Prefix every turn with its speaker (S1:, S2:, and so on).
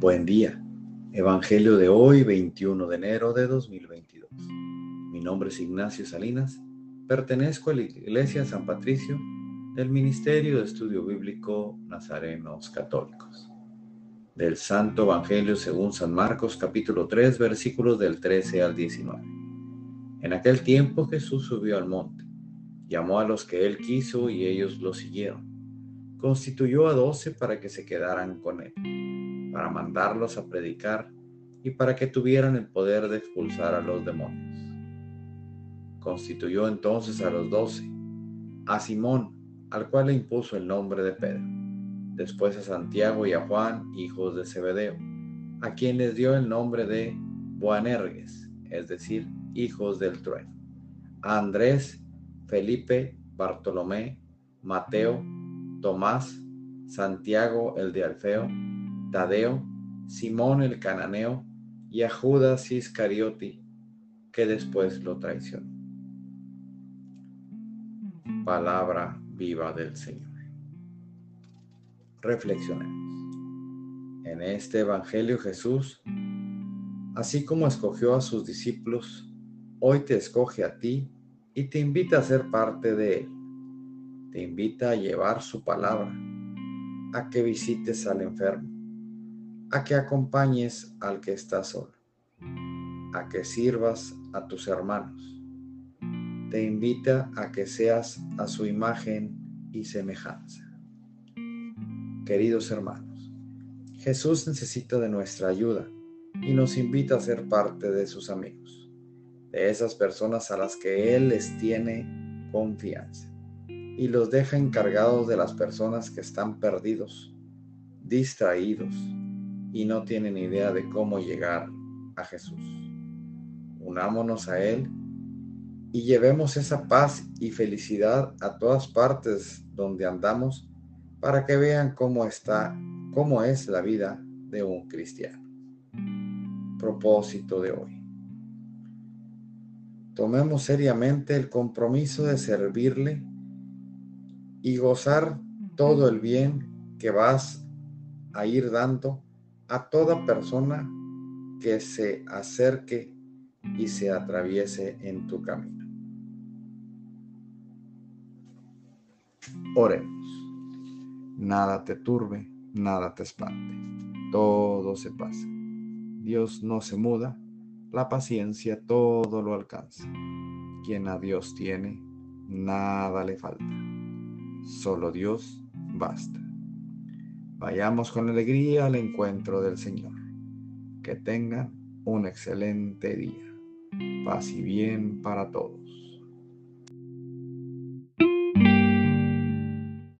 S1: Buen día. Evangelio de hoy, 21 de enero de 2022. Mi nombre es Ignacio Salinas. Pertenezco a la Iglesia San Patricio del Ministerio de Estudio Bíblico Nazarenos Católicos. Del Santo Evangelio según San Marcos capítulo 3 versículos del 13 al 19. En aquel tiempo Jesús subió al monte, llamó a los que él quiso y ellos lo siguieron. Constituyó a doce para que se quedaran con él para mandarlos a predicar y para que tuvieran el poder de expulsar a los demonios. Constituyó entonces a los doce, a Simón, al cual le impuso el nombre de Pedro, después a Santiago y a Juan, hijos de Zebedeo, a quien les dio el nombre de Boanerges, es decir, hijos del trueno, a Andrés, Felipe, Bartolomé, Mateo, Tomás, Santiago el de Alfeo, Tadeo, Simón el cananeo y a Judas Iscariote, que después lo traicionó. Palabra viva del Señor. Reflexionemos. En este Evangelio Jesús, así como escogió a sus discípulos, hoy te escoge a ti y te invita a ser parte de Él. Te invita a llevar su palabra, a que visites al enfermo a que acompañes al que está solo, a que sirvas a tus hermanos. Te invita a que seas a su imagen y semejanza. Queridos hermanos, Jesús necesita de nuestra ayuda y nos invita a ser parte de sus amigos, de esas personas a las que Él les tiene confianza y los deja encargados de las personas que están perdidos, distraídos, y no tienen idea de cómo llegar a Jesús. Unámonos a Él y llevemos esa paz y felicidad a todas partes donde andamos para que vean cómo está, cómo es la vida de un cristiano. Propósito de hoy. Tomemos seriamente el compromiso de servirle y gozar todo el bien que vas a ir dando a toda persona que se acerque y se atraviese en tu camino. Oremos. Nada te turbe, nada te espante. Todo se pasa. Dios no se muda, la paciencia todo lo alcanza. Quien a Dios tiene, nada le falta. Solo Dios basta. Vayamos con alegría al encuentro del Señor. Que tengan un excelente día. Paz y bien para todos.